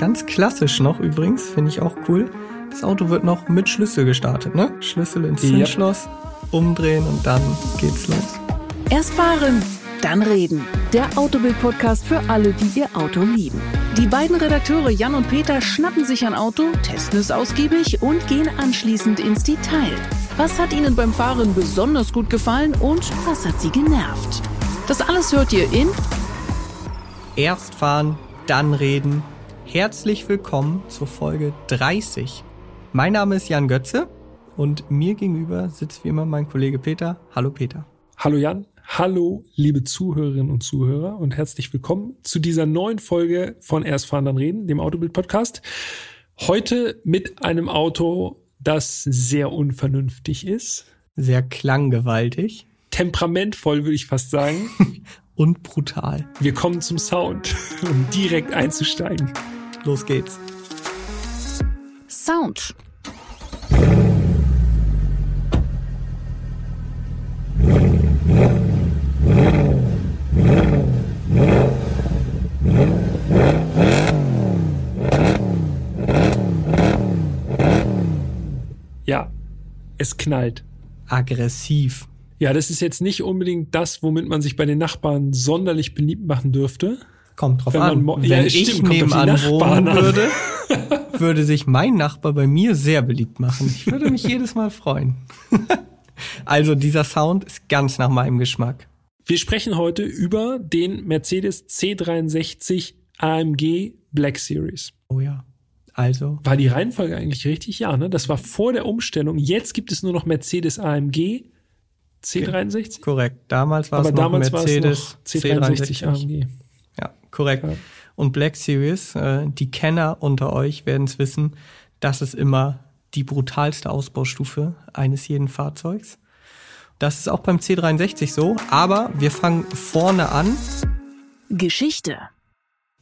ganz klassisch noch übrigens, finde ich auch cool. Das Auto wird noch mit Schlüssel gestartet, ne? Schlüssel ins Zündschloss, umdrehen und dann geht's los. Erst fahren, dann reden. Der Autobild-Podcast für alle, die ihr Auto lieben. Die beiden Redakteure Jan und Peter schnappen sich ein Auto, testen es ausgiebig und gehen anschließend ins Detail. Was hat ihnen beim Fahren besonders gut gefallen und was hat sie genervt? Das alles hört ihr in Erst fahren, dann reden. Herzlich willkommen zur Folge 30. Mein Name ist Jan Götze und mir gegenüber sitzt wie immer mein Kollege Peter. Hallo Peter. Hallo Jan. Hallo, liebe Zuhörerinnen und Zuhörer und herzlich willkommen zu dieser neuen Folge von Erst fahren, dann reden, dem Autobild-Podcast. Heute mit einem Auto, das sehr unvernünftig ist. Sehr klanggewaltig. Temperamentvoll, würde ich fast sagen. und brutal. Wir kommen zum Sound, um direkt einzusteigen. Los geht's. Sound. Ja, es knallt. Aggressiv. Ja, das ist jetzt nicht unbedingt das, womit man sich bei den Nachbarn sonderlich beliebt machen dürfte. Kommt drauf an. Wenn ja, ich stimmt, nebenan wohnen würde, würde sich mein Nachbar bei mir sehr beliebt machen. Ich würde mich jedes Mal freuen. also dieser Sound ist ganz nach meinem Geschmack. Wir sprechen heute über den Mercedes C63 AMG Black Series. Oh ja. Also. War die Reihenfolge eigentlich richtig? Ja, ne? Das war vor der Umstellung. Jetzt gibt es nur noch Mercedes AMG C63? Korrekt. Damals war Aber es noch damals Mercedes C63 AMG. Korrekt. Ja. Und Black Series, äh, die Kenner unter euch werden es wissen, das ist immer die brutalste Ausbaustufe eines jeden Fahrzeugs. Das ist auch beim C63 so, aber wir fangen vorne an. Geschichte.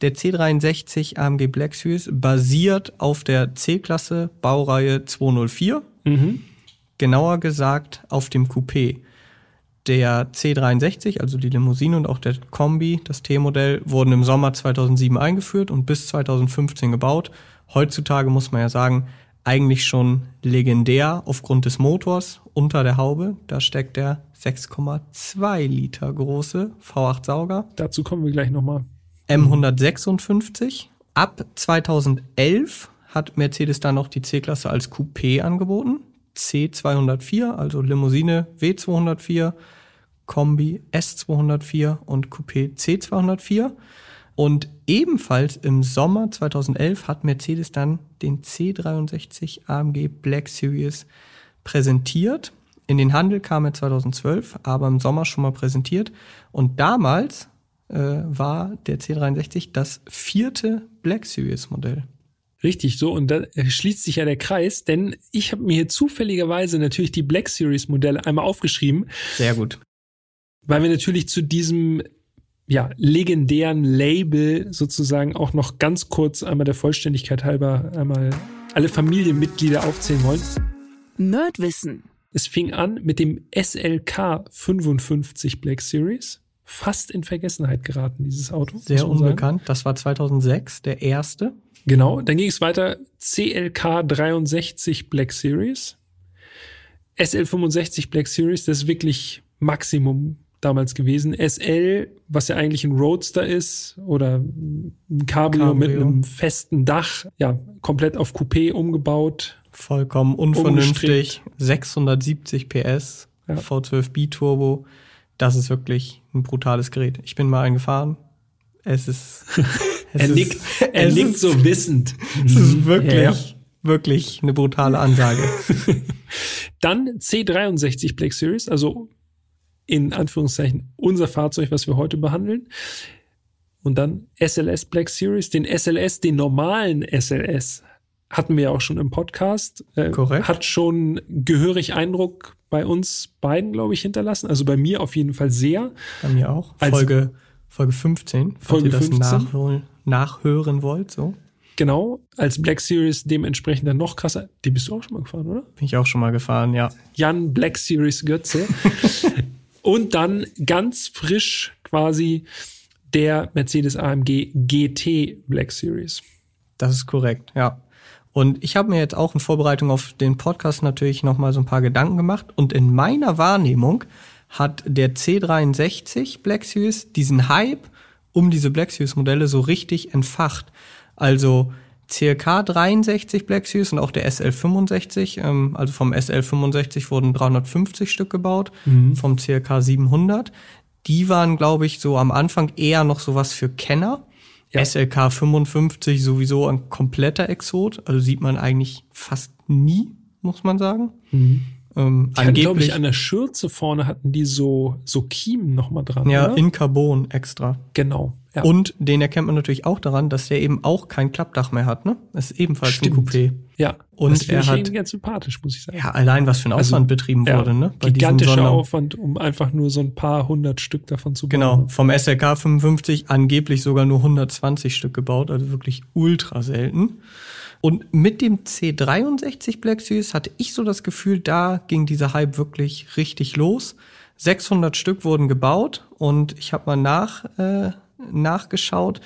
Der C63 AMG Black Series basiert auf der C-Klasse Baureihe 204. Mhm. Genauer gesagt auf dem Coupé. Der C63, also die Limousine und auch der Kombi, das T-Modell, wurden im Sommer 2007 eingeführt und bis 2015 gebaut. Heutzutage muss man ja sagen, eigentlich schon legendär aufgrund des Motors unter der Haube. Da steckt der 6,2 Liter große V8 Sauger. Dazu kommen wir gleich nochmal. M156. Ab 2011 hat Mercedes dann noch die C-Klasse als Coupé angeboten. C204, also Limousine W204, Kombi S204 und Coupé C204. Und ebenfalls im Sommer 2011 hat Mercedes dann den C63 AMG Black Series präsentiert. In den Handel kam er 2012, aber im Sommer schon mal präsentiert. Und damals äh, war der C63 das vierte Black Series Modell. Richtig, so. Und da schließt sich ja der Kreis, denn ich habe mir hier zufälligerweise natürlich die Black Series Modelle einmal aufgeschrieben. Sehr gut. Weil wir natürlich zu diesem ja, legendären Label sozusagen auch noch ganz kurz einmal der Vollständigkeit halber einmal alle Familienmitglieder aufzählen wollen. Nerdwissen. Es fing an mit dem SLK 55 Black Series. Fast in Vergessenheit geraten, dieses Auto. Sehr unbekannt. Das war 2006, der erste. Genau, dann ging es weiter CLK 63 Black Series. SL65 Black Series, das ist wirklich Maximum damals gewesen. SL, was ja eigentlich ein Roadster ist oder ein Cabrio, Cabrio. mit einem festen Dach, ja, komplett auf Coupé umgebaut. Vollkommen unvernünftig. 670 PS, ja. V12 Biturbo. Das ist wirklich ein brutales Gerät. Ich bin mal eingefahren. Es ist er nickt, er nickt ist, so wissend. Es ist wirklich, ja. wirklich eine brutale Ansage. Dann C63 Black Series, also in Anführungszeichen unser Fahrzeug, was wir heute behandeln. Und dann SLS Black Series, den SLS, den normalen SLS, hatten wir ja auch schon im Podcast. Äh, Korrekt. Hat schon gehörig Eindruck bei uns beiden, glaube ich, hinterlassen. Also bei mir auf jeden Fall sehr. Bei mir auch. Folge, Folge 15, falls Folge ihr das 15. nachholen nachhören wollt, so. Genau, als Black Series dementsprechend dann noch krasser. Die bist du auch schon mal gefahren, oder? Bin ich auch schon mal gefahren, ja. Jan Black Series Götze. Und dann ganz frisch quasi der Mercedes AMG GT Black Series. Das ist korrekt, ja. Und ich habe mir jetzt auch in Vorbereitung auf den Podcast natürlich nochmal so ein paar Gedanken gemacht. Und in meiner Wahrnehmung hat der C63 Black Series diesen Hype um diese Black Series Modelle so richtig entfacht. Also CLK 63 Black Series und auch der SL65, ähm, also vom SL65 wurden 350 Stück gebaut, mhm. vom CLK 700. Die waren, glaube ich, so am Anfang eher noch sowas für Kenner. Ja. SLK 55 sowieso ein kompletter Exot, also sieht man eigentlich fast nie, muss man sagen. Mhm. Ähm, ja, glaube ich, an der Schürze vorne hatten die so, so Kiemen nochmal dran. Ja, oder? in Carbon extra. Genau. Ja. Und den erkennt man natürlich auch daran, dass der eben auch kein Klappdach mehr hat, ne? Das ist ebenfalls Stimmt. ein Coupé. Ja. Und das er hat ganz sympathisch, muss ich sagen. Ja, allein was für ein also, Aufwand also, betrieben ja, wurde, ne? Bei gigantischer Aufwand, um einfach nur so ein paar hundert Stück davon zu bauen. Genau. Vom SLK 55 angeblich sogar nur 120 Stück gebaut, also wirklich ultra selten. Und mit dem C63 Black Series hatte ich so das Gefühl, da ging dieser Hype wirklich richtig los. 600 Stück wurden gebaut und ich habe mal nach, äh, nachgeschaut.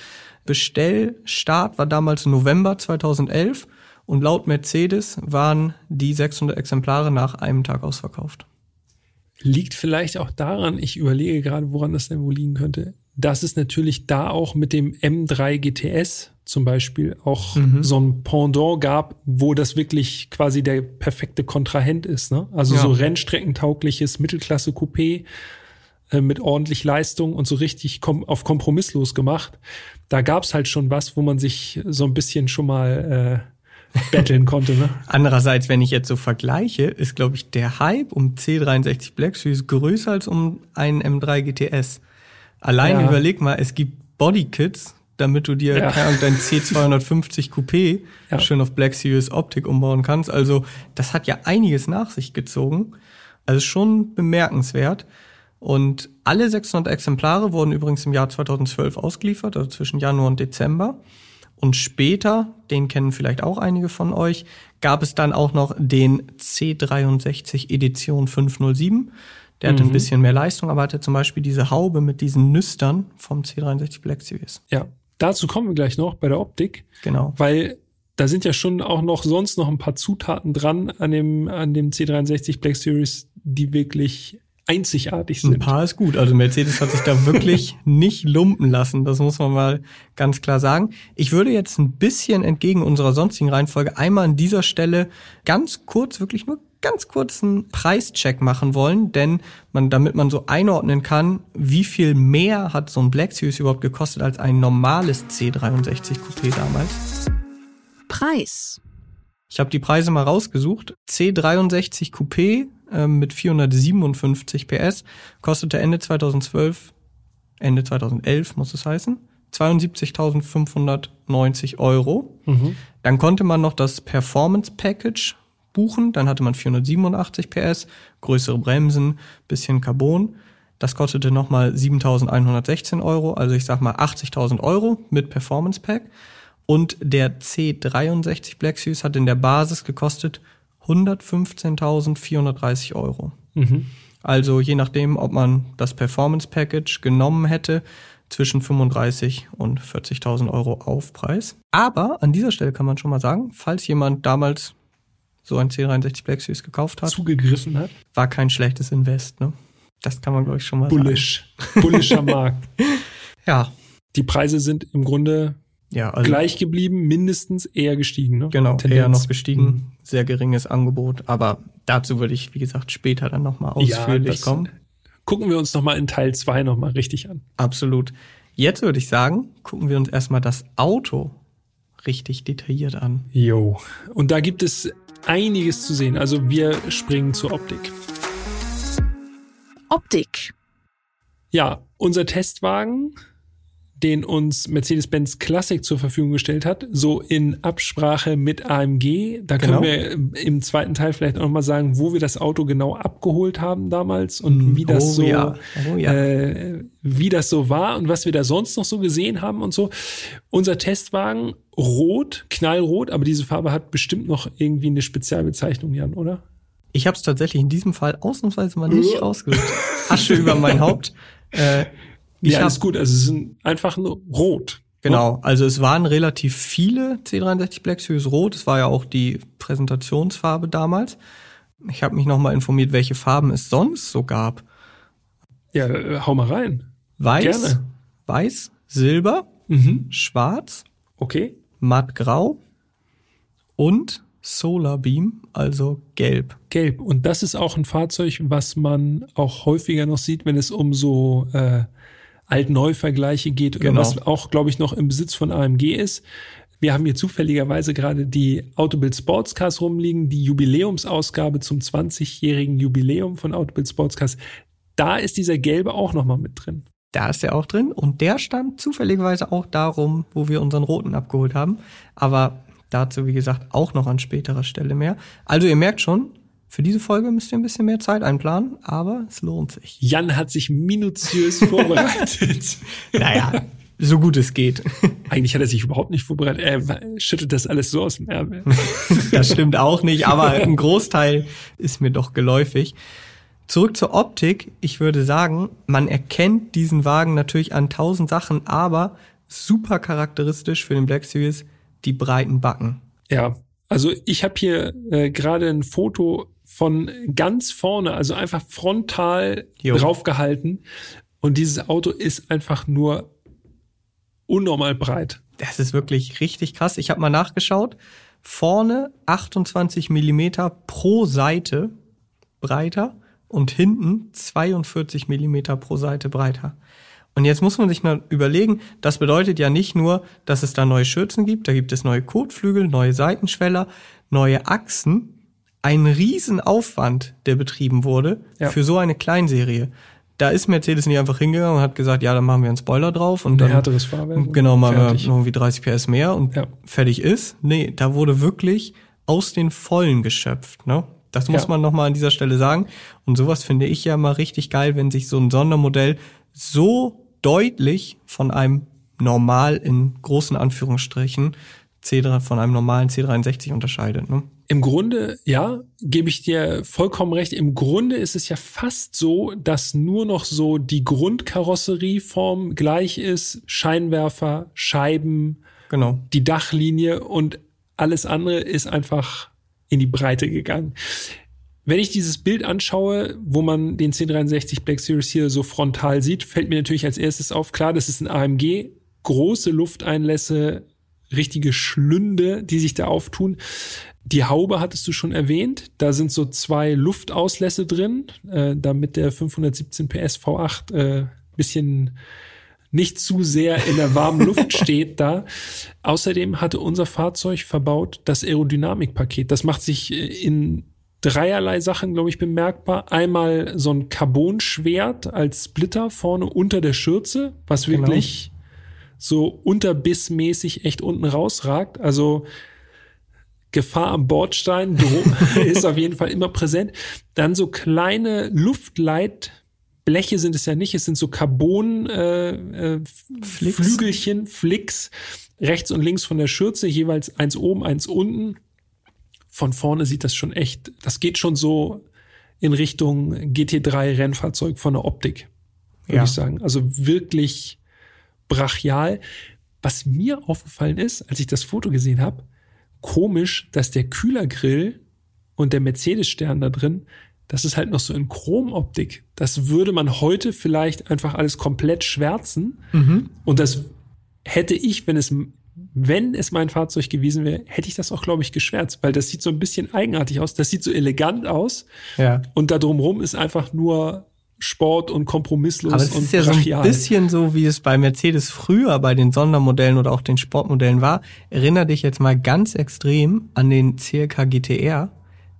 Bestellstart war damals November 2011 und laut Mercedes waren die 600 Exemplare nach einem Tag ausverkauft. Liegt vielleicht auch daran, ich überlege gerade, woran das denn wohl liegen könnte, dass es natürlich da auch mit dem M3 GTS zum Beispiel auch mhm. so ein Pendant gab, wo das wirklich quasi der perfekte Kontrahent ist. Ne? Also ja. so rennstreckentaugliches Mittelklasse-Coupé äh, mit ordentlich Leistung und so richtig kom auf kompromisslos gemacht. Da gab's halt schon was, wo man sich so ein bisschen schon mal äh, betteln konnte. Ne? Andererseits, wenn ich jetzt so vergleiche, ist, glaube ich, der Hype um C63 Black Series größer als um einen M3 GTS. Allein ja. überleg mal, es gibt Bodykits, damit du dir ja. dein C250 Coupé ja. schön auf Black Series Optik umbauen kannst. Also das hat ja einiges nach sich gezogen. Also schon bemerkenswert. Und alle 600 Exemplare wurden übrigens im Jahr 2012 ausgeliefert, also zwischen Januar und Dezember. Und später, den kennen vielleicht auch einige von euch, gab es dann auch noch den C63 Edition 507. Der mhm. hatte ein mhm. bisschen mehr Leistung, aber hatte zum Beispiel diese Haube mit diesen Nüstern vom C63 Black Series. Ja, dazu kommen wir gleich noch bei der Optik. Genau. Weil da sind ja schon auch noch sonst noch ein paar Zutaten dran an dem, an dem C63 Black Series, die wirklich einzigartig sind. Ein paar ist gut. Also Mercedes hat sich da wirklich nicht lumpen lassen. Das muss man mal ganz klar sagen. Ich würde jetzt ein bisschen entgegen unserer sonstigen Reihenfolge einmal an dieser Stelle ganz kurz, wirklich nur ganz kurzen Preischeck machen wollen, denn man, damit man so einordnen kann, wie viel mehr hat so ein Black Series überhaupt gekostet als ein normales C63 Coupé damals. Preis. Ich habe die Preise mal rausgesucht. C63 Coupé äh, mit 457 PS kostete Ende 2012, Ende 2011 muss es heißen, 72.590 Euro. Mhm. Dann konnte man noch das Performance Package buchen. Dann hatte man 487 PS, größere Bremsen, bisschen Carbon. Das kostete nochmal 7.116 Euro, also ich sag mal 80.000 Euro mit Performance Pack. Und der C63 Black Series hat in der Basis gekostet 115.430 Euro. Mhm. Also je nachdem, ob man das Performance Package genommen hätte, zwischen 35 und 40.000 Euro Aufpreis. Aber an dieser Stelle kann man schon mal sagen, falls jemand damals so ein C63 Black Series gekauft hat, zugegriffen hat, war kein schlechtes Invest. Ne? Das kann man glaube ich schon mal Bullish. sagen. Bullish. Bullischer Markt. ja. Die Preise sind im Grunde ja, also gleich geblieben, mindestens eher gestiegen. Ne? Genau, Tendenz. eher noch gestiegen. Mhm. Sehr geringes Angebot, aber dazu würde ich, wie gesagt, später dann nochmal ausführlich ja, kommen. Gucken wir uns nochmal in Teil 2 nochmal richtig an. Absolut. Jetzt würde ich sagen, gucken wir uns erstmal das Auto richtig detailliert an. Jo. Und da gibt es einiges zu sehen. Also wir springen zur Optik. Optik. Ja, unser Testwagen den uns Mercedes-Benz Classic zur Verfügung gestellt hat, so in Absprache mit AMG. Da können genau. wir im zweiten Teil vielleicht auch noch mal sagen, wo wir das Auto genau abgeholt haben damals und mm, wie das oh, so, ja. Oh, ja. Äh, wie das so war und was wir da sonst noch so gesehen haben und so. Unser Testwagen rot, knallrot, aber diese Farbe hat bestimmt noch irgendwie eine Spezialbezeichnung, Jan, oder? Ich habe es tatsächlich in diesem Fall ausnahmsweise mal nicht rausgesucht. Asche über mein Haupt. Äh, ja, alles gut. Also es sind einfach nur rot. Genau, also es waren relativ viele C63 Black Series Rot. Es war ja auch die Präsentationsfarbe damals. Ich habe mich nochmal informiert, welche Farben es sonst so gab. Ja, äh, hau mal rein. Weiß, Gerne. Weiß, Silber, Mhm. Schwarz, Okay. Mattgrau und Solar Beam, also Gelb. Gelb. Und das ist auch ein Fahrzeug, was man auch häufiger noch sieht, wenn es um so äh, Alt-Neu-Vergleiche geht oder Genau. was auch, glaube ich, noch im Besitz von AMG ist. Wir haben hier zufälligerweise gerade die Autobild Sportscars rumliegen, die Jubiläumsausgabe zum 20-jährigen Jubiläum von Autobild Sportscars. Da ist dieser gelbe auch nochmal mit drin. Da ist er auch drin und der stand zufälligerweise auch darum, wo wir unseren roten abgeholt haben. Aber dazu, wie gesagt, auch noch an späterer Stelle mehr. Also ihr merkt schon, für diese Folge müsst ihr ein bisschen mehr Zeit einplanen, aber es lohnt sich. Jan hat sich minutiös vorbereitet. Naja, so gut es geht. Eigentlich hat er sich überhaupt nicht vorbereitet. Er schüttet das alles so aus dem Ärmel. Das stimmt auch nicht, aber ein Großteil ist mir doch geläufig. Zurück zur Optik. Ich würde sagen, man erkennt diesen Wagen natürlich an tausend Sachen, aber super charakteristisch für den Black Series die breiten Backen. Ja, also ich habe hier äh, gerade ein Foto von ganz vorne, also einfach frontal Jo. draufgehalten. Und dieses Auto ist einfach nur unnormal breit. Das ist wirklich richtig krass. Ich habe mal nachgeschaut. Vorne 28 Millimeter pro Seite breiter und hinten 42 Millimeter pro Seite breiter. Und jetzt muss man sich mal überlegen, das bedeutet ja nicht nur, dass es da neue Schürzen gibt, da gibt es neue Kotflügel, neue Seitenschweller, neue Achsen. Ein Riesenaufwand, der betrieben wurde Ja. für so eine Kleinserie. Da ist Mercedes nicht einfach hingegangen und hat gesagt, ja, dann machen wir einen Spoiler drauf und Ein dann härteres Fahrwerk. Genau, mal Fertig. irgendwie 30 PS mehr und Ja. fertig ist. Nee, da wurde wirklich aus den Vollen geschöpft, ne? Das muss Ja. man nochmal an dieser Stelle sagen. Und sowas finde ich ja mal richtig geil, wenn sich so ein Sondermodell so deutlich von einem normal in großen Anführungsstrichen C3, von einem normalen C63 unterscheidet, ne? Im Grunde, ja, gebe ich dir vollkommen recht. Im Grunde ist es ja fast so, dass nur noch so die Grundkarosserieform gleich ist. Scheinwerfer, Scheiben, Genau. die Dachlinie und alles andere ist einfach in die Breite gegangen. Wenn ich dieses Bild anschaue, wo man den C63 Black Series hier so frontal sieht, fällt mir natürlich als erstes auf, klar, das ist ein AMG, große Lufteinlässe, richtige Schlünde, die sich da auftun. Die Haube hattest du schon erwähnt. Da sind so zwei Luftauslässe drin, äh, damit der 517 PS V8 äh, bisschen nicht zu sehr in der warmen Luft steht da. Außerdem hatte unser Fahrzeug verbaut das Aerodynamikpaket. Das macht sich äh, in dreierlei Sachen, glaube ich, bemerkbar. Einmal so ein Carbonschwert als Splitter vorne unter der Schürze, was Genau. wirklich so unterbissmäßig echt unten rausragt. Also Gefahr am Bordstein ist auf jeden Fall immer präsent. Dann so kleine Luftleitbleche sind es ja nicht, es sind so Carbon äh, äh, Flicks, rechts und links von der Schürze, jeweils eins oben, eins unten. Von vorne sieht das schon echt, das geht schon so in Richtung GT3 Rennfahrzeug von der Optik, würde Ja. ich sagen. Also wirklich brachial. Was mir aufgefallen ist, als ich das Foto gesehen habe, komisch, dass der Kühlergrill und der Mercedes-Stern da drin, das ist halt noch so in Chromoptik. Das würde man heute vielleicht einfach alles komplett schwärzen. Und das hätte ich, wenn es, wenn es mein Fahrzeug gewesen wäre, hätte ich das auch, glaube ich, geschwärzt, weil das sieht so ein bisschen eigenartig aus. Das sieht so elegant aus. Ja. Und da drumherum ist einfach nur Sport und kompromisslos Aber es ist ja so ein brachial. bisschen so, wie es bei Mercedes früher bei den Sondermodellen oder auch den Sportmodellen war. Erinner dich jetzt mal ganz extrem an den CLK GTR,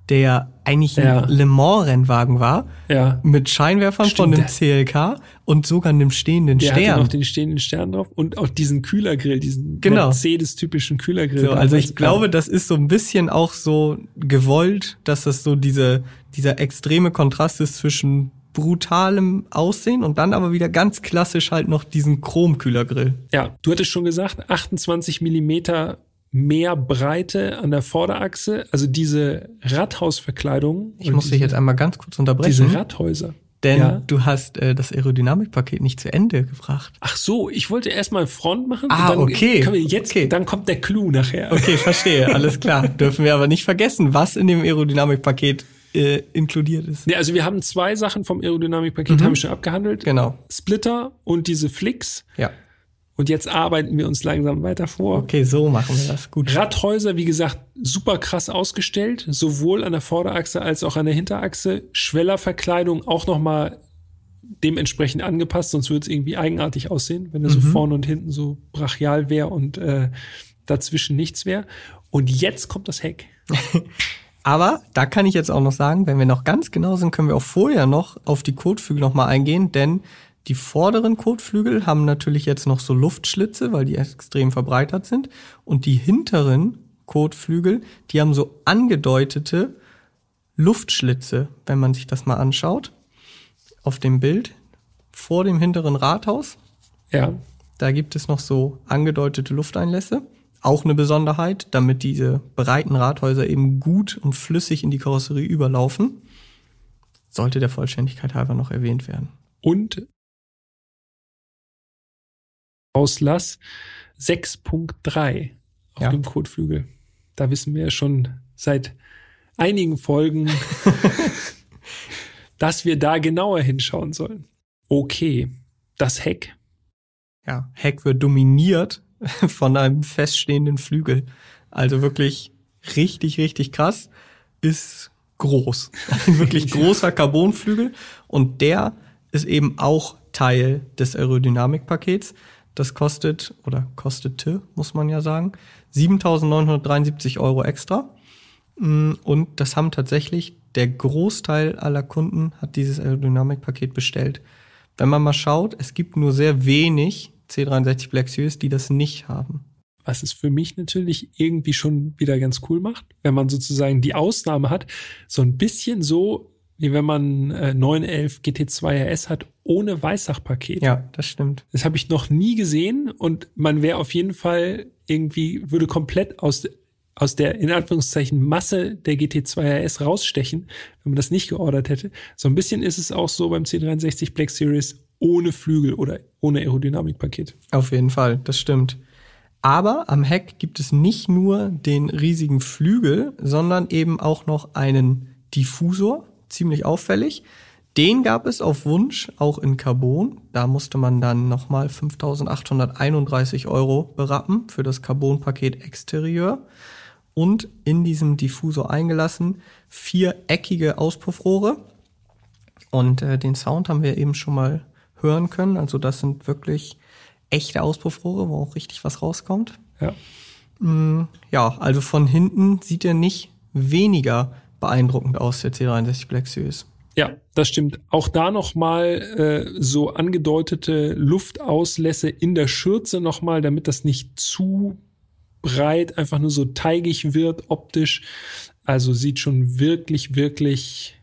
der eigentlich Ja. ein Le Mans-Rennwagen war, Ja. mit Scheinwerfern Stimmt, von dem CLK und sogar einem stehenden Der hatte Stern. noch den stehenden Stern drauf und auch diesen Kühlergrill, diesen Genau. Mercedes-typischen Kühlergrill. So, also ich glaube, das ist so ein bisschen auch so gewollt, dass das so diese, dieser extreme Kontrast ist zwischen brutalem Aussehen und dann aber wieder ganz klassisch halt noch diesen Chromkühlergrill. Ja, du hattest schon gesagt, 28 Millimeter mehr Breite an der Vorderachse. Also diese Rathausverkleidung. Ich muss diese, dich jetzt einmal ganz kurz Diese unterbrechen. Radhäuser. Denn Ja. du hast äh, das Aerodynamikpaket nicht zu Ende gebracht. Ach so, ich wollte erstmal Front machen. Ah, dann okay, Können wir jetzt, okay. Dann kommt der Clou nachher. Okay, verstehe, alles klar. Dürfen wir aber nicht vergessen, was in dem Aerodynamikpaket äh, inkludiert ist. Nee, also wir haben zwei Sachen vom Aerodynamikpaket, haben wir schon abgehandelt. Mhm. Genau. Splitter und diese Flicks. Ja. Und jetzt arbeiten wir uns langsam weiter vor. Okay, so machen wir das. Gut. Radhäuser, wie gesagt, super krass ausgestellt, sowohl an der Vorderachse als auch an der Hinterachse. Schwellerverkleidung auch nochmal dementsprechend angepasst, sonst würde es irgendwie eigenartig aussehen, wenn er so vorne und hinten so brachial wäre und äh, dazwischen nichts wäre. Und jetzt kommt das Heck. Aber da kann ich jetzt auch noch sagen, wenn wir noch ganz genau sind, können wir auch vorher noch auf die Kotflügel nochmal eingehen, denn die vorderen Kotflügel haben natürlich jetzt noch so Luftschlitze, weil die extrem verbreitert sind. Und die hinteren Kotflügel, die haben so angedeutete Luftschlitze, wenn man sich das mal anschaut. Auf dem Bild vor dem hinteren Rathaus. Ja, Da gibt es noch so angedeutete Lufteinlässe. Auch eine Besonderheit, damit diese breiten Rathäuser eben gut und flüssig in die Karosserie überlaufen. Sollte der Vollständigkeit halber noch erwähnt werden. und Auslass 6.3 auf Ja. dem Kotflügel. Da wissen wir ja schon seit einigen Folgen, dass wir da genauer hinschauen sollen. Okay, das Heck. Ja, Heck wird dominiert von einem feststehenden Flügel. Also wirklich richtig, richtig krass. Ist groß. Ein wirklich großer Carbonflügel. Und der ist eben auch Teil des Aerodynamikpakets. Das kostet, oder kostete, muss man ja sagen, 7.973 Euro extra. Mm, Und das haben tatsächlich der Großteil aller Kunden hat dieses Aerodynamikpaket bestellt. Wenn man mal schaut, es gibt nur sehr wenig C63 Black Series, die das nicht haben. was es für mich natürlich irgendwie schon wieder ganz cool macht, wenn man sozusagen die Ausnahme hat, so ein bisschen so, wie wenn man äh, 911 GT2 RS hat, ohne Weissachpaket. Ja, das stimmt. Das habe ich noch nie gesehen und man wäre auf jeden Fall irgendwie, würde komplett aus, aus der, in Anführungszeichen, Masse der GT2 RS rausstechen, wenn man das nicht geordert hätte. So ein bisschen ist es auch so beim C63 Black Series ohne Flügel oder ohne Aerodynamikpaket. Auf jeden Fall, das stimmt. Aber am Heck gibt es nicht nur den riesigen Flügel, sondern eben auch noch einen Diffusor, ziemlich auffällig. Den gab es auf Wunsch auch in Carbon. Da musste man dann nochmal 5.831 Euro berappen für das Carbon-Paket Exterieur. Und in diesem Diffusor eingelassen vier eckige Auspuffrohre. Und äh, den Sound haben wir eben schon mal hören können. Also das sind wirklich echte Auspuffrohre, wo auch richtig was rauskommt. Ja. Ja, also von hinten sieht er nicht weniger beeindruckend aus, der C63 Black Series. Ja, das stimmt. Auch da nochmal äh, so angedeutete Luftauslässe in der Schürze nochmal, damit das nicht zu breit, einfach nur so teigig wird optisch. Also sieht schon wirklich, wirklich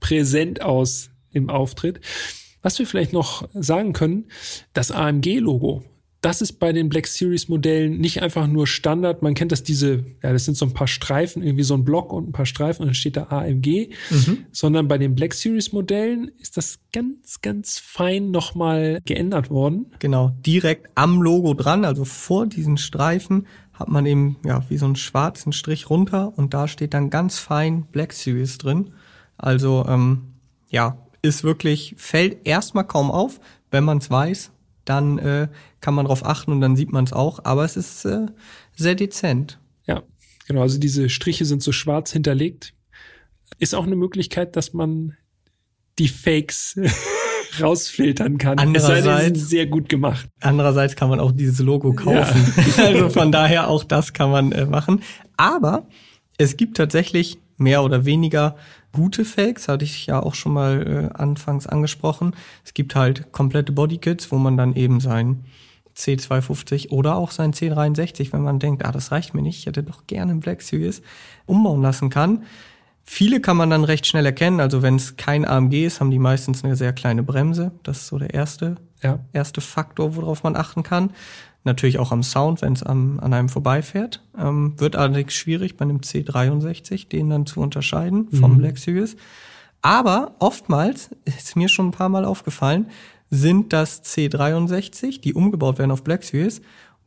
präsent aus im Auftritt. Was wir vielleicht noch sagen können, das AMG-Logo, das ist bei den Black Series Modellen nicht einfach nur Standard. Man kennt das diese, ja, das sind so ein paar Streifen, irgendwie so ein Block und ein paar Streifen und dann steht da AMG, sondern bei den Black Series Modellen ist das ganz, ganz fein nochmal geändert worden. Genau, direkt am Logo dran, also vor diesen Streifen hat man eben ja wie so einen schwarzen Strich runter und da steht dann ganz fein Black Series drin. Also ähm, ja, ist wirklich fällt erstmal kaum auf, wenn man es weiß, dann äh, kann man drauf achten und dann sieht man es auch. Aber es ist äh, sehr dezent. Ja, genau. Also diese Striche sind so schwarz hinterlegt. Ist auch eine Möglichkeit, dass man die Fakes rausfiltern kann. Andererseits- sehr gut gemacht. Andererseits kann man auch dieses Logo kaufen. also von daher auch das kann man äh, machen. Aber es gibt tatsächlich mehr oder weniger gute Fakes, hatte ich ja auch schon mal äh, anfangs angesprochen. Es gibt halt komplette Bodykits, wo man dann eben sein C250 oder auch sein C63, wenn man denkt, ah, das reicht mir nicht, ich hätte doch gerne einen Black Series, umbauen lassen kann. Viele kann man dann recht schnell erkennen. Also wenn es kein AMG ist, haben die meistens eine sehr kleine Bremse. Das ist so der erste Ja. erste Faktor, worauf man achten kann. Natürlich auch am Sound, wenn es an einem vorbeifährt. Ähm, wird allerdings schwierig bei einem C63, den dann zu unterscheiden vom Black Series. Aber oftmals, ist mir schon ein paar Mal aufgefallen, sind das C63, die umgebaut werden auf Black Series.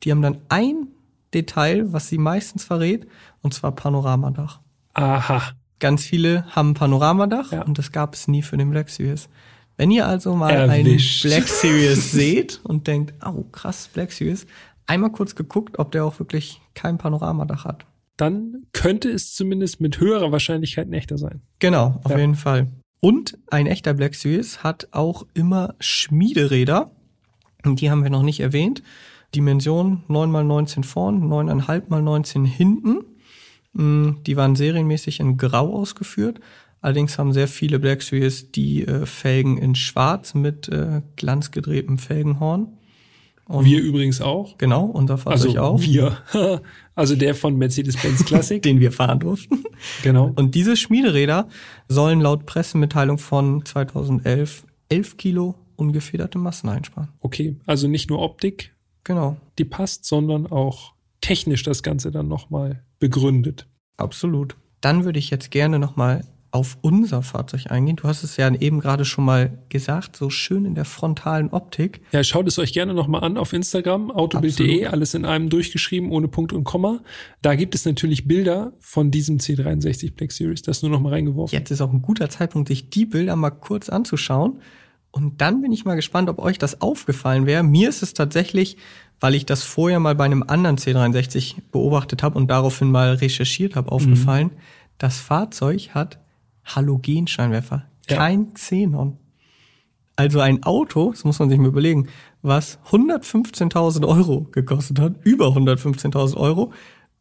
Die haben dann ein Detail, was sie meistens verrät, und zwar Panoramadach. Aha. Ganz viele haben Panoramadach Ja. und das gab es nie für den Black Series. Wenn ihr also mal Erwischt. einen Black Series seht und denkt, oh krass, Black Series, einmal kurz geguckt, ob der auch wirklich kein Panoramadach hat. Dann könnte es zumindest mit höherer Wahrscheinlichkeit ein echter sein. Genau, auf Ja. jeden Fall. Und ein echter Black Series hat auch immer Schmiederäder. Und die haben wir noch nicht erwähnt. Dimension 9 x 19 vorn, 9,5 x 19 hinten. Mm, Die waren serienmäßig in Grau ausgeführt. Allerdings haben sehr viele Black Series die äh, Felgen in Schwarz mit äh, glanzgedrehtem Felgenhorn. Und Wir übrigens auch. Genau, unser Fahrzeug Also auch, wir. also der von Mercedes-Benz Classic. den wir fahren durften. genau. Und diese Schmiederäder sollen laut Pressemitteilung von 2011 11 Kilo ungefederte Massen einsparen. Okay, also nicht nur Optik, Genau, die passt, sondern auch technisch das Ganze dann nochmal begründet. absolut. Dann würde ich jetzt gerne nochmal auf unser Fahrzeug eingehen. Du hast es ja eben gerade schon mal gesagt, so schön in der frontalen Optik. Ja, schaut es euch gerne nochmal an auf Instagram, autobild.de, alles in einem durchgeschrieben, ohne Punkt und Komma. Da gibt es natürlich Bilder von diesem C63 Black Series, das nur nochmal reingeworfen. Jetzt ist auch ein guter Zeitpunkt, sich die Bilder mal kurz anzuschauen. Und dann bin ich mal gespannt, ob euch das aufgefallen wäre. Mir ist es tatsächlich, weil ich das vorher mal bei einem anderen C63 beobachtet habe und daraufhin mal recherchiert habe, aufgefallen. Das Fahrzeug hat Halogenscheinwerfer, Ja. kein Xenon. Also ein Auto, das muss man sich mal überlegen, was 115.000 Euro gekostet hat, über 115.000 Euro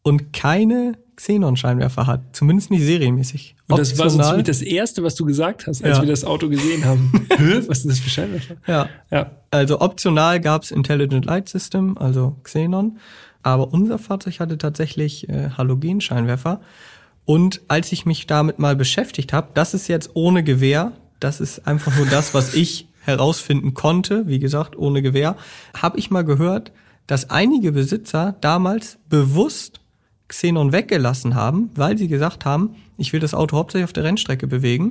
und keine Xenon-Scheinwerfer hat, zumindest nicht serienmäßig. Und das war so Optional- ziemlich das Erste, was du gesagt hast, als Ja. wir das Auto gesehen haben. Was ist das für Scheinwerfer? Ja, Ja. also optional gab's Intelligent Light System, also Xenon, aber unser Fahrzeug hatte tatsächlich äh, Halogenscheinwerfer. Und als ich mich damit mal beschäftigt habe, das ist jetzt ohne Gewehr, das ist einfach nur das, was ich herausfinden konnte, wie gesagt, ohne Gewehr, habe ich mal gehört, dass einige Besitzer damals bewusst Xenon weggelassen haben, weil sie gesagt haben, ich will das Auto hauptsächlich auf der Rennstrecke bewegen.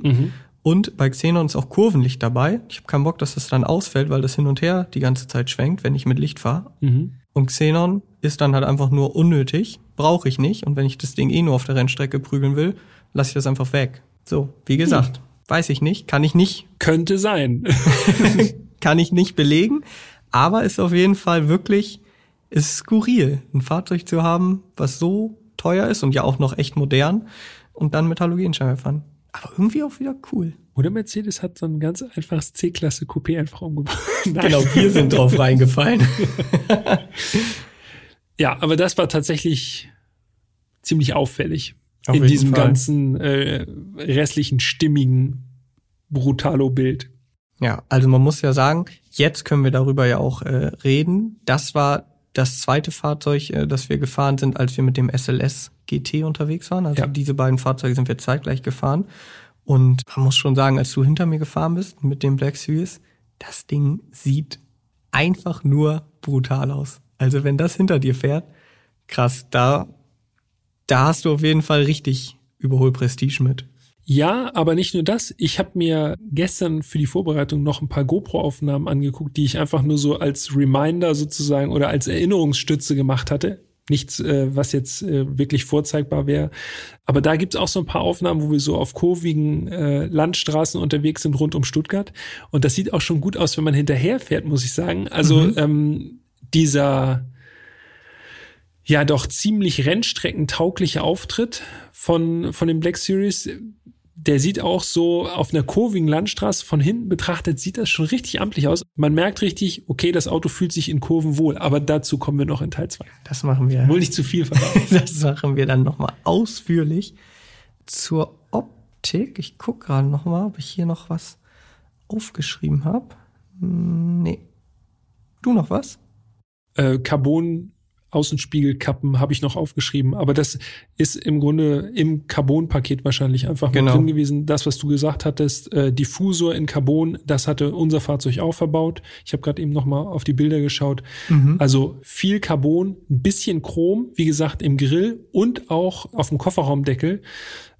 Und bei Xenon ist auch Kurvenlicht dabei. Ich habe keinen Bock, dass das dann ausfällt, weil das hin und her die ganze Zeit schwenkt, wenn ich mit Licht fahre. Mhm. Und Xenon ist dann halt einfach nur unnötig, brauche ich nicht. Und wenn ich das Ding eh nur auf der Rennstrecke prügeln will, lasse ich das einfach weg. So, wie gesagt, weiß ich nicht, kann ich nicht, Könnte sein. kann ich nicht belegen, aber ist auf jeden Fall wirklich, ist skurril, ein Fahrzeug zu haben, was so teuer ist und ja auch noch echt modern und dann mit Halogenscheinwerfern. Aber irgendwie auch wieder cool. Oder Mercedes hat so ein ganz einfaches C-Klasse Coupé einfach umgebaut. Genau, wir sind drauf reingefallen. Ja, aber das war tatsächlich ziemlich auffällig. Auf in diesem Fall. ganzen äh, restlichen stimmigen Brutalo-Bild. Ja, also man muss ja sagen, jetzt können wir darüber ja auch äh, reden. Das war das zweite Fahrzeug, äh, das wir gefahren sind, als wir mit dem SLS GT unterwegs waren. Also Ja. diese beiden Fahrzeuge sind wir zeitgleich gefahren. Und man muss schon sagen, als du hinter mir gefahren bist mit dem Black Series, das Ding sieht einfach nur brutal aus. Also wenn das hinter dir fährt, krass, da, da hast du auf jeden Fall richtig Überholprestige mit. Ja, aber nicht nur das. Ich habe mir gestern für die Vorbereitung noch ein paar GoPro-Aufnahmen angeguckt, die ich einfach nur so als Reminder sozusagen oder als Erinnerungsstütze gemacht hatte. Nichts, äh, was jetzt äh, wirklich vorzeigbar wäre. Aber da gibt's auch so ein paar Aufnahmen, wo wir so auf kurvigen äh, Landstraßen unterwegs sind rund um Stuttgart. Und das sieht auch schon gut aus, wenn man hinterher fährt, muss ich sagen. Also Mhm. ähm, dieser ja doch ziemlich rennstreckentaugliche Auftritt von, von dem Black Series, der sieht auch so auf einer kurvigen Landstraße von hinten betrachtet, sieht das schon richtig amtlich aus. Man merkt richtig, okay, das Auto fühlt sich in Kurven wohl, aber dazu kommen wir noch in Teil 2. Das machen wir. Wohl nicht zu viel verraten. Das machen wir dann nochmal ausführlich. Zur Optik, ich gucke gerade nochmal, ob ich hier noch was aufgeschrieben habe. Nee. Du noch was? Äh, Carbon Außenspiegelkappen habe ich noch aufgeschrieben, aber das ist im Grunde im Carbon-Paket wahrscheinlich einfach Genau. drin gewesen. Das, was du gesagt hattest, äh, Diffusor in Carbon, das hatte unser Fahrzeug auch verbaut. Ich habe gerade eben noch mal auf die Bilder geschaut. Also viel Carbon, ein bisschen Chrom, wie gesagt im Grill und auch auf dem Kofferraumdeckel.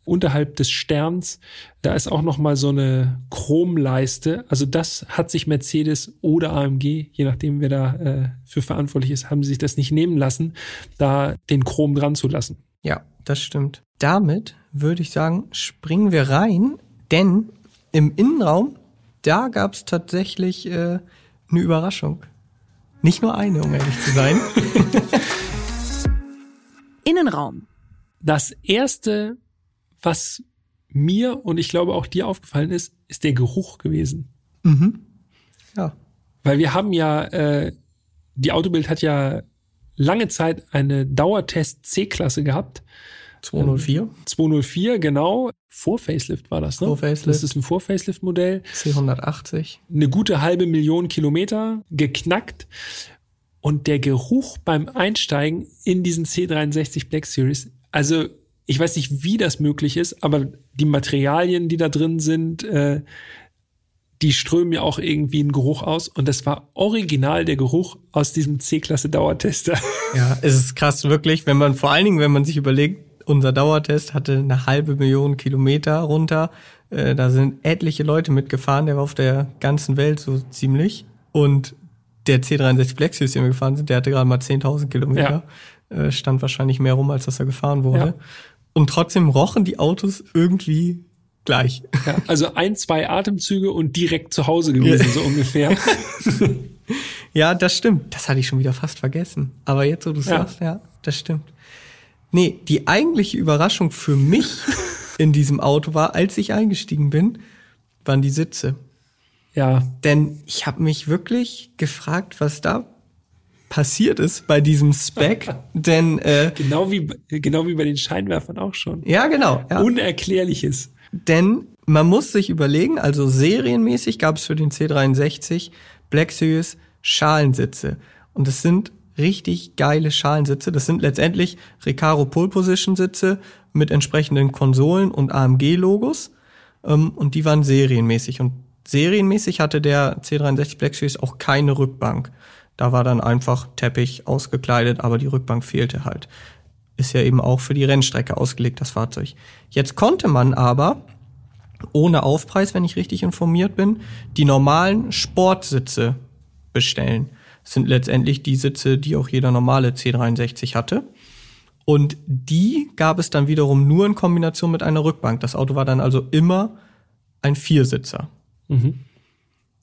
Unterhalb des Sterns, da ist auch noch mal so eine Chromleiste. Also das hat sich Mercedes oder AMG, je nachdem wer da äh, für verantwortlich ist, haben sie sich das nicht nehmen lassen, da den Chrom dran zu lassen. Ja, das stimmt. Damit würde ich sagen, springen wir rein, denn im Innenraum, da gab es tatsächlich äh, eine Überraschung. Nicht nur eine, um ehrlich zu sein. Innenraum. Das erste, was mir und ich glaube auch dir aufgefallen ist, ist der Geruch gewesen. mhm. Ja. Weil wir haben ja, äh, die Autobild hat ja lange Zeit eine Dauertest C-Klasse gehabt. 204, 204, genau. Vor Facelift war das, ne? Vor Facelift. Das ist ein Vor-Facelift-Modell. C180. Eine gute halbe Million Kilometer geknackt. Und der Geruch beim Einsteigen in diesen C63 Black Series, also ich weiß nicht, wie das möglich ist, aber die Materialien, die da drin sind, äh, die strömen ja auch irgendwie einen Geruch aus. Und das war original der Geruch aus diesem C-Klasse Dauertester. Ja, es ist krass, wirklich, wenn man, vor allen Dingen, wenn man sich überlegt, unser Dauertest hatte eine halbe Million Kilometer runter. Äh, da sind etliche Leute mitgefahren, der war auf der ganzen Welt so ziemlich. Und der C63 Black Series, den wir gefahren sind, der hatte gerade mal 10.000 Kilometer. Äh, stand wahrscheinlich mehr rum, als dass er gefahren wurde. Ja. Und trotzdem rochen die Autos irgendwie gleich. Ja, also ein, zwei Atemzüge und direkt zu Hause gewesen, so ungefähr. Ja, das stimmt. Das hatte ich schon wieder fast vergessen. Aber jetzt, wo du Ja. sagst, ja, das stimmt. Nee, die eigentliche Überraschung für mich in diesem Auto war, als ich eingestiegen bin, waren die Sitze. Ja, Denn ich habe mich wirklich gefragt, was da passiert ist bei diesem Spec. Denn, äh, genau wie, genau wie bei den Scheinwerfern auch schon. ja, genau. Ja. Unerklärliches. Denn man muss sich überlegen, also serienmäßig gab es für den C63 Black Series Schalensitze. Und das sind richtig geile Schalensitze. Das sind letztendlich Recaro Pole Position Sitze mit entsprechenden Konsolen und AMG-Logos. Ähm, und die waren serienmäßig. Und serienmäßig hatte der C63 Black Series auch keine Rückbank. Da war dann einfach Teppich ausgekleidet, aber die Rückbank fehlte halt ist ja eben auch für die Rennstrecke ausgelegt, das Fahrzeug. Jetzt konnte man aber ohne Aufpreis, wenn ich richtig informiert bin, die normalen Sportsitze bestellen. Das sind letztendlich die Sitze, die auch jeder normale C63 hatte. Und die gab es dann wiederum nur in Kombination mit einer Rückbank. Das Auto war dann also immer ein Viersitzer. Mhm.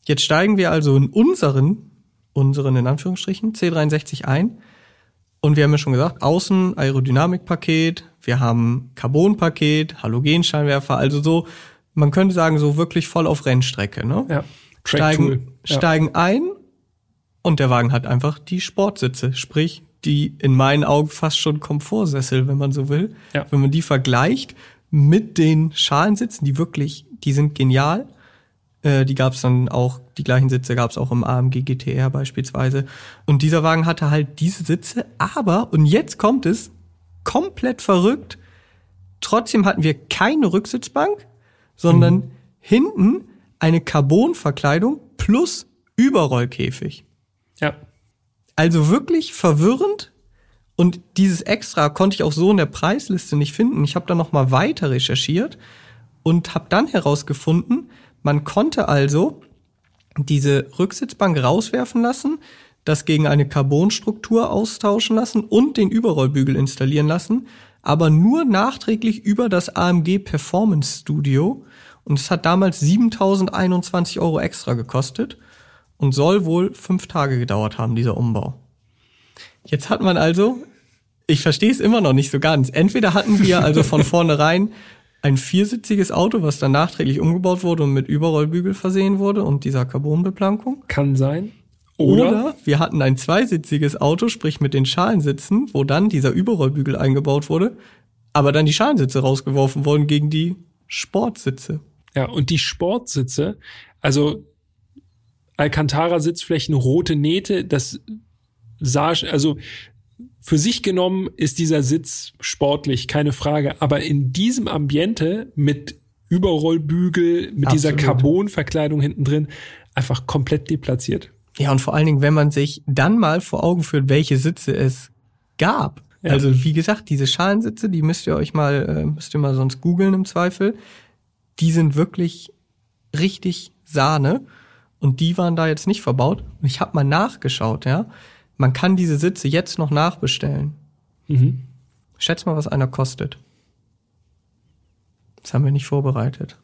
Jetzt steigen wir also in unseren, unseren in Anführungsstrichen, C63 ein. Und wir haben ja schon gesagt, außen Aerodynamikpaket, wir haben Carbonpaket, Halogenscheinwerfer, also so, man könnte sagen, so wirklich voll auf Rennstrecke, ne? Ja. Steigen. Ja. steigen ein und der Wagen hat einfach die Sportsitze, sprich die in meinen Augen fast schon Komfortsessel, wenn man so will. Ja. Wenn man die vergleicht mit den Schalensitzen, die wirklich, die sind genial. Äh, die gab es dann auch, die gleichen Sitze gab es auch im AMG GTR beispielsweise. Und dieser Wagen hatte halt diese Sitze, aber, und jetzt kommt es, komplett verrückt, trotzdem hatten wir keine Rücksitzbank, sondern hinten eine Carbonverkleidung plus Überrollkäfig. Ja. Also wirklich verwirrend. Und dieses Extra konnte ich auch so in der Preisliste nicht finden. Ich habe dann noch mal weiter recherchiert und habe dann herausgefunden, man konnte also diese Rücksitzbank rauswerfen lassen, das gegen eine Carbonstruktur austauschen lassen und den Überrollbügel installieren lassen, aber nur nachträglich über das AMG Performance Studio. Und es hat damals 7021 Euro extra gekostet und soll wohl fünf Tage gedauert haben, dieser Umbau. Jetzt hat man also, ich verstehe es immer noch nicht so ganz. Entweder hatten wir also von vornherein ein viersitziges Auto, was dann nachträglich umgebaut wurde und mit Überrollbügel versehen wurde und dieser Carbonbeplankung. Kann sein. Oder, Oder, wir hatten ein zweisitziges Auto, sprich mit den Schalensitzen, wo dann dieser Überrollbügel eingebaut wurde, aber dann die Schalensitze rausgeworfen wurden gegen die Sportsitze. ja, und die Sportsitze, also Alcantara-Sitzflächen, rote Nähte, das sah, also für sich genommen ist dieser Sitz sportlich, keine Frage. Aber in diesem Ambiente mit Überrollbügel, mit dieser Absolut. Carbonverkleidung hinten drin, einfach komplett deplatziert. Ja, und vor allen Dingen, wenn man sich dann mal vor Augen führt, welche Sitze es gab. Ja. Also wie gesagt, diese Schalensitze, die müsst ihr euch mal, äh, müsst ihr mal sonst googeln im Zweifel. Die sind wirklich richtig Sahne und die waren da jetzt nicht verbaut. Und ich habe mal nachgeschaut, ja. Man kann diese Sitze jetzt noch nachbestellen. Mhm. Schätz mal, was einer kostet. Das haben wir nicht vorbereitet.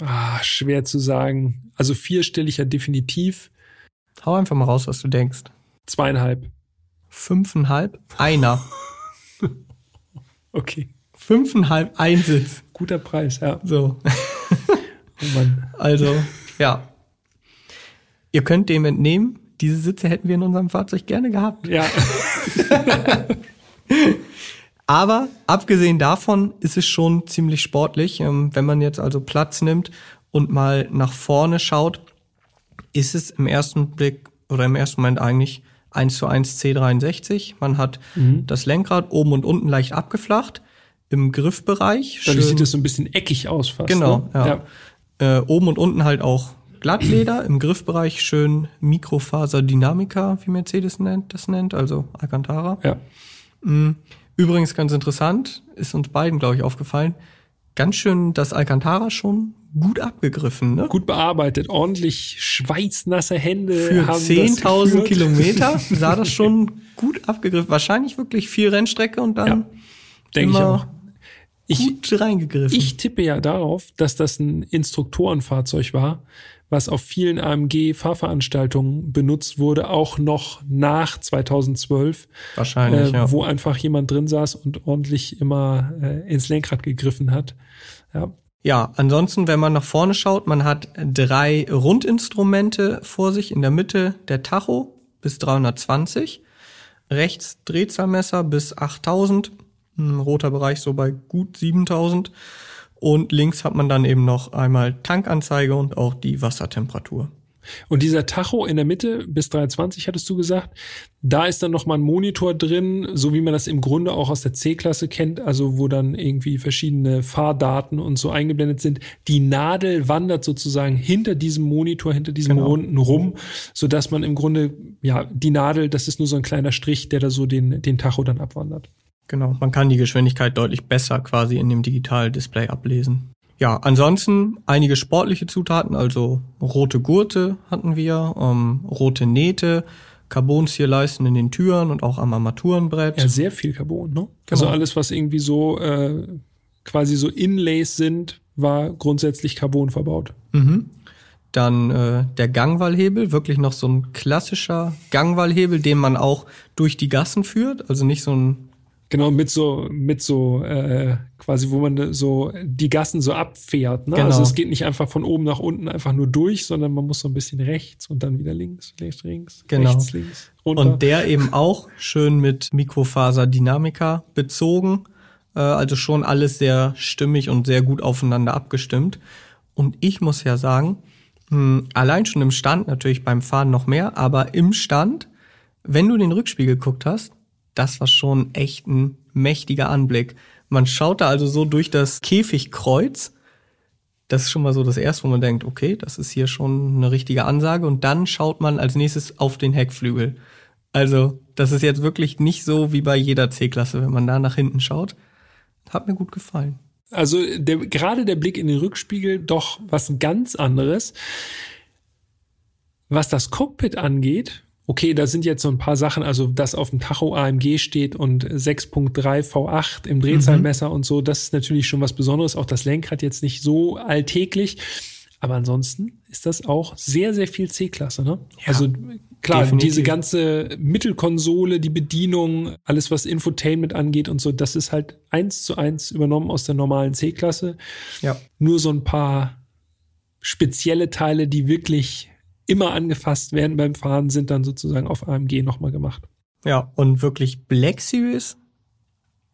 Ah, schwer zu sagen. Also vierstellig ja definitiv. Hau einfach mal raus, was du denkst. Zweieinhalb. Fünfeinhalb, einer. Okay. Fünfeinhalb, ein Sitz. Guter Preis, ja. So. Oh Mann. Also, ja. Ihr könnt dem entnehmen, diese Sitze hätten wir in unserem Fahrzeug gerne gehabt. Ja. Aber abgesehen davon ist es schon ziemlich sportlich. Ähm, Wenn man jetzt also Platz nimmt und mal nach vorne schaut, ist es im ersten Blick oder im ersten Moment eigentlich 1 zu 1 C63. Man hat das Lenkrad oben und unten leicht abgeflacht. Im Griffbereich. Dadurch sieht es so ein bisschen eckig aus fast. Genau, ne? ja. Äh, oben und unten halt auch Glattleder, im Griffbereich schön Mikrofaserdynamika, wie Mercedes nennt, das nennt, also Alcantara. Ja. Übrigens ganz interessant, ist uns beiden, glaube ich, aufgefallen, ganz schön das Alcantara schon gut abgegriffen, ne? Gut bearbeitet, ordentlich schweißnasse Hände. Für haben das 10.000 geführt. Kilometer sah das schon gut abgegriffen. Wahrscheinlich wirklich viel Rennstrecke und dann Ja, Denke ich auch. Ich, gut reingegriffen. ich tippe ja darauf, dass das ein Instruktorenfahrzeug war, was auf vielen AMG-Fahrveranstaltungen benutzt wurde, auch noch nach 2012, Wahrscheinlich, äh, ja. wo einfach jemand drin saß und ordentlich immer äh, ins Lenkrad gegriffen hat. Ja, Ja, ansonsten, wenn man nach vorne schaut, man hat drei Rundinstrumente vor sich. In der Mitte der Tacho bis 320, rechts Drehzahlmesser bis 8000, ein roter Bereich so bei gut 7000 und links hat man dann eben noch einmal Tankanzeige und auch die Wassertemperatur. Und dieser Tacho in der Mitte bis 320 hattest du gesagt, da ist dann noch mal ein Monitor drin, so wie man das im Grunde auch aus der C-Klasse kennt, also wo dann irgendwie verschiedene Fahrdaten und so eingeblendet sind. Die Nadel wandert sozusagen hinter diesem Monitor, hinter diesem Genau. Runden rum, so dass man im Grunde ja die Nadel, das ist nur so ein kleiner Strich, der da so den den Tacho dann abwandert. Genau, man kann die Geschwindigkeit deutlich besser quasi in dem Digitaldisplay ablesen. Ja, ansonsten einige sportliche Zutaten, also rote Gurte hatten wir, ähm, rote Nähte, Carbonzierleisten in den Türen und auch am Armaturenbrett. Ja, sehr viel Carbon, ne? Also Genau. alles, was irgendwie so äh, quasi so Inlays sind, war grundsätzlich Carbon verbaut. Mhm. Dann äh, der Gangwallhebel, wirklich noch so ein klassischer Gangwallhebel, den man auch durch die Gassen führt, also nicht so ein Genau, mit so, mit so, äh, quasi, wo man so die Gassen so abfährt. Ne? Genau. Also es geht nicht einfach von oben nach unten einfach nur durch, sondern man muss so ein bisschen rechts und dann wieder links, links, links, Genau. rechts, links, runter. Und der eben auch schön mit Mikrofaserdynamika bezogen. Äh, also schon alles sehr stimmig und sehr gut aufeinander abgestimmt. Und ich muss ja sagen, mh, allein schon im Stand, natürlich beim Fahren noch mehr, aber im Stand, wenn du den Rückspiegel geguckt hast, das war schon echt ein mächtiger Anblick. Man schaut da also so durch das Käfigkreuz. Das ist schon mal so das erste, wo man denkt, okay, das ist hier schon eine richtige Ansage. Und dann schaut man als nächstes auf den Heckflügel. Also, das ist jetzt wirklich nicht so wie bei jeder C-Klasse, wenn man da nach hinten schaut. Hat mir gut gefallen. Also der, gerade der Blick in den Rückspiegel doch was ganz anderes. Was das Cockpit angeht, okay, da sind jetzt so ein paar Sachen, also dass auf dem Tacho AMG steht und 6.3 V8 im Drehzahlmesser und so, das ist natürlich schon was Besonderes. Auch das Lenkrad jetzt nicht so alltäglich. Aber ansonsten ist das auch sehr, sehr viel C-Klasse, ne? also klar, definitiv. diese ganze Mittelkonsole, die Bedienung, alles was Infotainment angeht und so, das ist halt eins zu eins übernommen aus der normalen C-Klasse. Ja. Nur so ein paar spezielle Teile, die wirklich immer angefasst werden beim Fahren, sind dann sozusagen auf AMG nochmal gemacht. Ja, und wirklich Black Series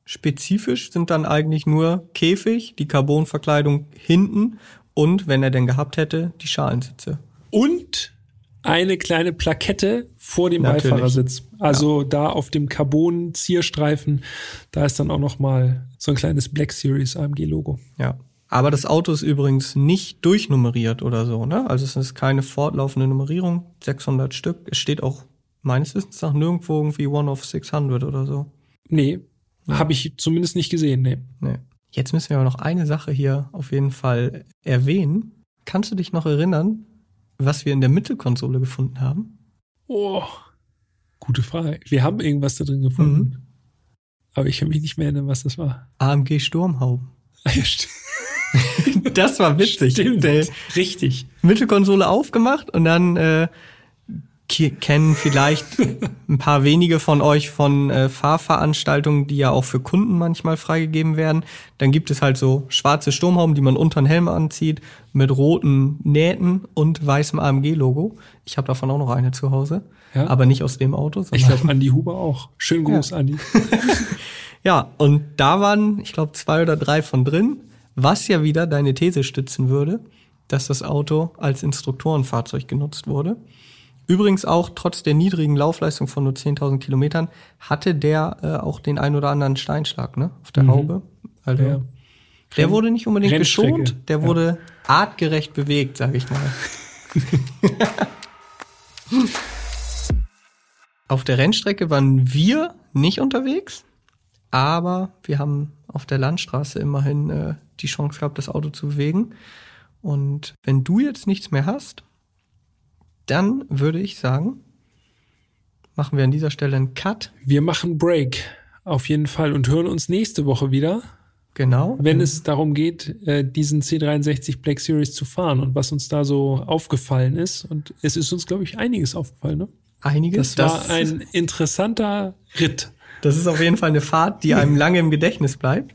spezifisch sind dann eigentlich nur Käfig, die Carbonverkleidung hinten und, wenn er denn gehabt hätte, die Schalensitze. Und eine kleine Plakette vor dem Natürlich. Beifahrersitz. Also da auf dem Carbon-Zierstreifen, da ist dann auch noch mal so ein kleines Black Series AMG-Logo. Ja. Aber das Auto ist übrigens nicht durchnummeriert oder so, ne? Also es ist keine fortlaufende Nummerierung, 600 Stück. Es steht auch meines Wissens nach nirgendwo irgendwie One of 600 oder so. Nee, ja. habe ich zumindest nicht gesehen, nee. nee. Jetzt müssen wir aber noch eine Sache hier auf jeden Fall erwähnen. Kannst du dich noch erinnern, was wir in der Mittelkonsole gefunden haben? Oh, gute Frage. Wir haben irgendwas da drin gefunden. Mhm. Aber ich kann mich nicht mehr erinnern, was das war. AMG Sturmhauben. Ja, das war witzig. Stimmt. Richtig. Mittelkonsole aufgemacht und dann äh, kennen vielleicht ein paar wenige von euch von äh, Fahrveranstaltungen, die ja auch für Kunden manchmal freigegeben werden. Dann gibt es halt so schwarze Sturmhauben, die man unter den Helm anzieht, mit roten Nähten und weißem AMG-Logo. Ich habe davon auch noch eine zu Hause, ja? aber nicht aus dem Auto. Ich glaube, Andi Huber auch. Schönen Gruß, ja. Andi. ja, und da waren, ich glaube, zwei oder drei von drin, was ja wieder deine These stützen würde, dass das Auto als Instruktorenfahrzeug genutzt wurde. Übrigens auch trotz der niedrigen Laufleistung von nur 10.000 Kilometern hatte der äh, auch den ein oder anderen Steinschlag ne, auf der mhm. Haube. Also ja. der wurde nicht unbedingt geschont, der ja. wurde artgerecht bewegt, sage ich mal. auf der Rennstrecke waren wir nicht unterwegs, aber wir haben auf der Landstraße immerhin äh, die Chance gehabt, das Auto zu bewegen. Und wenn du jetzt nichts mehr hast, dann würde ich sagen, machen wir an dieser Stelle einen Cut. Wir machen Break auf jeden Fall und hören uns nächste Woche wieder. Genau. Wenn es darum geht, äh, diesen C63 Black Series zu fahren und was uns da so aufgefallen ist. Und es ist uns, glaube ich, einiges aufgefallen, ne? Einiges. Das war das ein interessanter Ritt. Das ist auf jeden Fall eine Fahrt, die einem lange im Gedächtnis bleibt.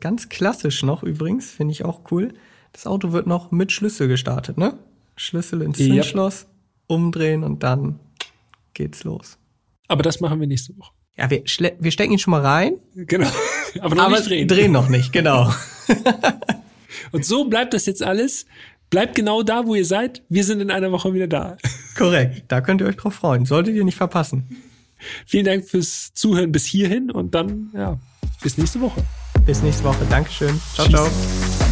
Ganz klassisch noch übrigens, finde ich auch cool. Das Auto wird noch mit Schlüssel gestartet, ne? Schlüssel ins Zündschloss. Yep umdrehen und dann geht's los. Aber das machen wir nächste Woche. Ja, wir, wir stecken ihn schon mal rein. Genau. Aber noch aber nicht drehen. Drehen noch nicht, genau. und so bleibt das jetzt alles. Bleibt genau da, wo ihr seid. Wir sind in einer Woche wieder da. Korrekt. Da könnt ihr euch drauf freuen. Solltet ihr nicht verpassen. Vielen Dank fürs Zuhören bis hierhin und dann, ja, bis nächste Woche. Bis nächste Woche. Dankeschön. Ciao, Tschüss. ciao.